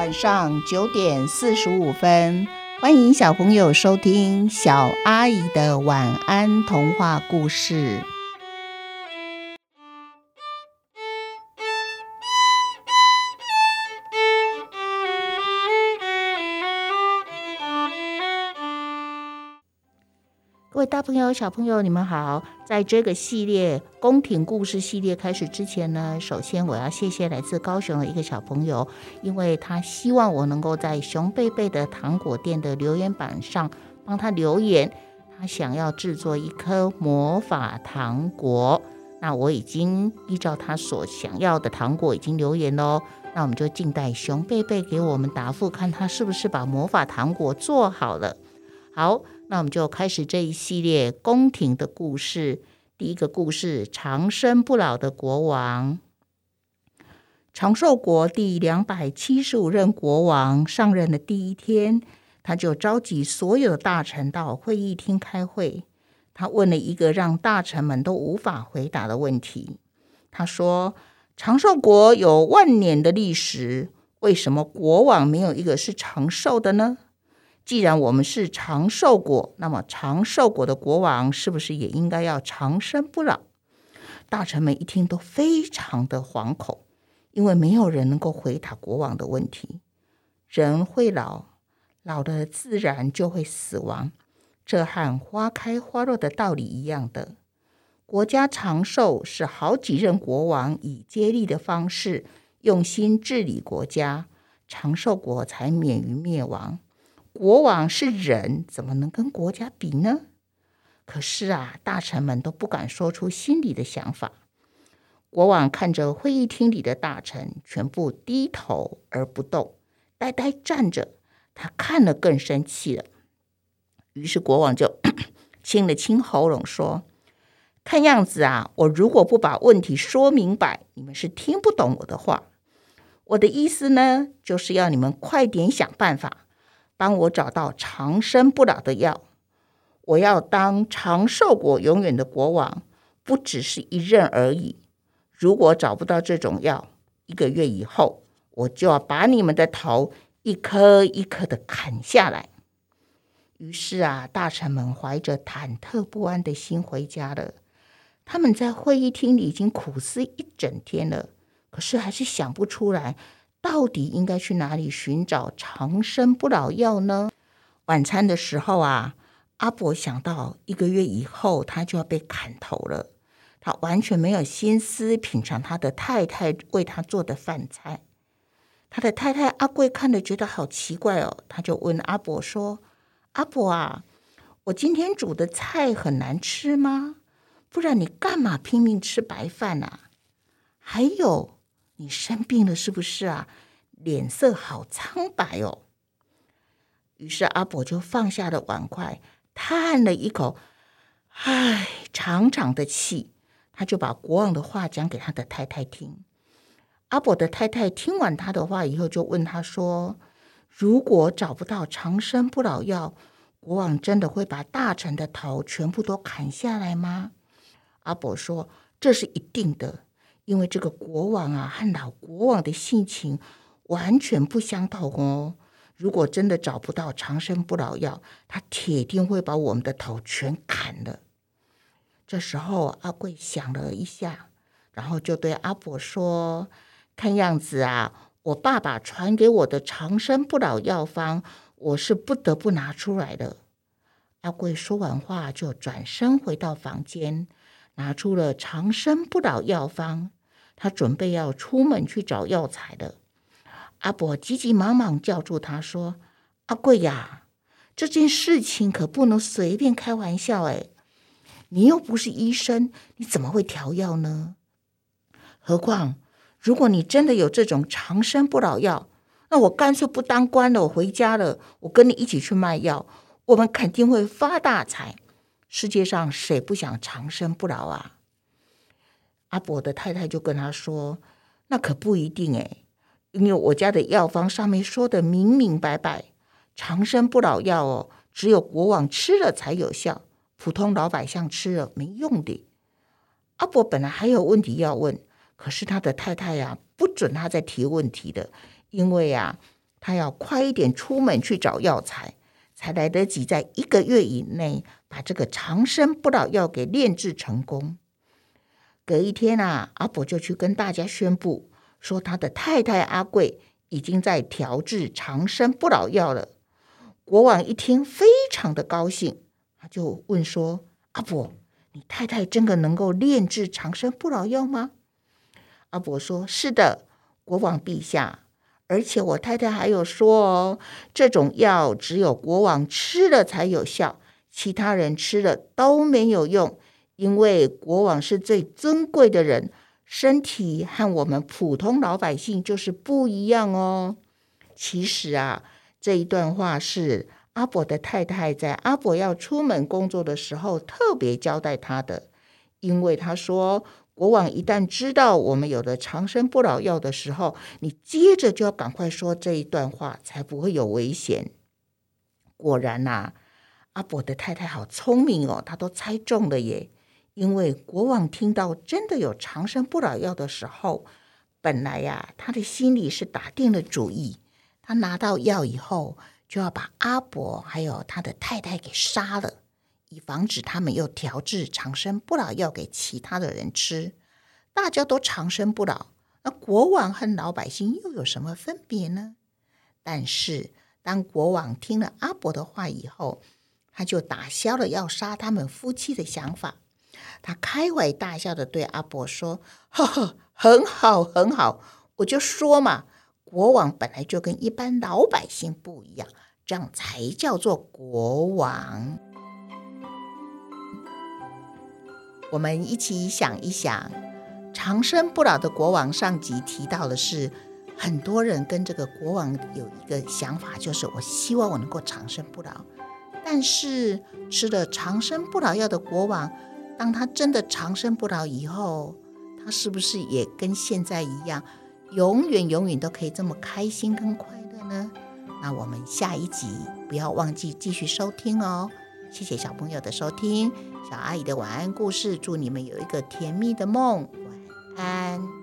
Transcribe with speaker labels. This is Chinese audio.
Speaker 1: 晚上九点四十五分，欢迎小朋友收听小阿姨的晚安童话故事。各位大朋友、小朋友，你们好！在这个系列宫廷故事系列开始之前呢，首先我要谢谢来自高雄的一个小朋友，因为他希望我能够在熊贝贝的糖果店的留言板上帮他留言，他想要制作一颗魔法糖果。那我已经依照他所想要的糖果已经留言喽，那我们就静待熊贝贝给我们答复，看他是不是把魔法糖果做好了。好。那我们就开始这一系列宫廷的故事。第一个故事：长生不老的国王。长寿国第两百七十五任国王上任的第一天，他就召集所有大臣到会议厅开会。他问了一个让大臣们都无法回答的问题。他说：“长寿国有万年的历史，为什么国王没有一个是长寿的呢？”既然我们是长寿国，那么长寿国的国王是不是也应该要长生不老？大臣们一听都非常的惶恐，因为没有人能够回答国王的问题。人会老，老了自然就会死亡，这和花开花落的道理一样的。国家长寿是好几任国王以接力的方式用心治理国家，长寿国才免于灭亡。国王是人，怎么能跟国家比呢？可是啊，大臣们都不敢说出心里的想法。国王看着会议厅里的大臣，全部低头而不动，呆呆站着。他看了更生气了。于是国王就 清了清喉咙，说：“看样子啊，我如果不把问题说明白，你们是听不懂我的话。我的意思呢，就是要你们快点想办法。”帮我找到长生不老的药，我要当长寿国永远的国王，不只是一任而已。如果找不到这种药，一个月以后，我就要把你们的头一颗一颗的砍下来。于是啊，大臣们怀着忐忑不安的心回家了。他们在会议厅里已经苦思一整天了，可是还是想不出来。到底应该去哪里寻找长生不老药呢？晚餐的时候啊，阿伯想到一个月以后他就要被砍头了，他完全没有心思品尝他的太太为他做的饭菜。他的太太阿贵看了觉得好奇怪哦，他就问阿伯说：“阿伯啊，我今天煮的菜很难吃吗？不然你干嘛拼命吃白饭啊？还有。”你生病了是不是啊？脸色好苍白哦。于是阿伯就放下了碗筷，叹了一口，唉，长长的气。他就把国王的话讲给他的太太听。阿伯的太太听完他的话以后，就问他说：“如果找不到长生不老药，国王真的会把大臣的头全部都砍下来吗？”阿伯说：“这是一定的。”因为这个国王啊，和老国王的性情完全不相同哦。如果真的找不到长生不老药，他铁定会把我们的头全砍了。这时候，阿贵想了一下，然后就对阿伯说：“看样子啊，我爸爸传给我的长生不老药方，我是不得不拿出来的。”阿贵说完话，就转身回到房间，拿出了长生不老药方。他准备要出门去找药材的，阿伯急急忙忙叫住他说：“阿贵呀，这件事情可不能随便开玩笑哎！你又不是医生，你怎么会调药呢？何况，如果你真的有这种长生不老药，那我干脆不当官了，我回家了，我跟你一起去卖药，我们肯定会发大财。世界上谁不想长生不老啊？”阿伯的太太就跟他说：“那可不一定诶，因为我家的药方上面说的明明白白，长生不老药哦，只有国王吃了才有效，普通老百姓吃了没用的。”阿伯本来还有问题要问，可是他的太太呀不准他再提问题的，因为呀，他要快一点出门去找药材，才来得及在一个月以内把这个长生不老药给炼制成功。隔一天啊，阿伯就去跟大家宣布说，他的太太阿贵已经在调制长生不老药了。国王一听，非常的高兴，他就问说：“阿伯，你太太真的能够炼制长生不老药吗？”阿伯说：“是的，国王陛下。而且我太太还有说哦，这种药只有国王吃了才有效，其他人吃了都没有用。”因为国王是最尊贵的人，身体和我们普通老百姓就是不一样哦。其实啊，这一段话是阿伯的太太在阿伯要出门工作的时候特别交代他的。因为他说，国王一旦知道我们有了长生不老药的时候，你接着就要赶快说这一段话，才不会有危险。果然呐，阿伯的太太好聪明哦，他都猜中了耶。因为国王听到真的有长生不老药的时候，本来呀，他的心里是打定了主意。他拿到药以后，就要把阿伯还有他的太太给杀了，以防止他们又调制长生不老药给其他的人吃。大家都长生不老，那国王和老百姓又有什么分别呢？但是，当国王听了阿伯的话以后，他就打消了要杀他们夫妻的想法。他开怀大笑的对阿伯说：“呵呵，很好，很好，我就说嘛，国王本来就跟一般老百姓不一样，这样才叫做国王。我们一起想一想，长生不老的国王上集提到的是，很多人跟这个国王有一个想法，就是我希望我能够长生不老，但是吃了长生不老药的国王。”当他真的长生不老以后，他是不是也跟现在一样，永远永远都可以这么开心跟快乐呢？那我们下一集不要忘记继续收听哦。谢谢小朋友的收听，小阿姨的晚安故事，祝你们有一个甜蜜的梦，晚安。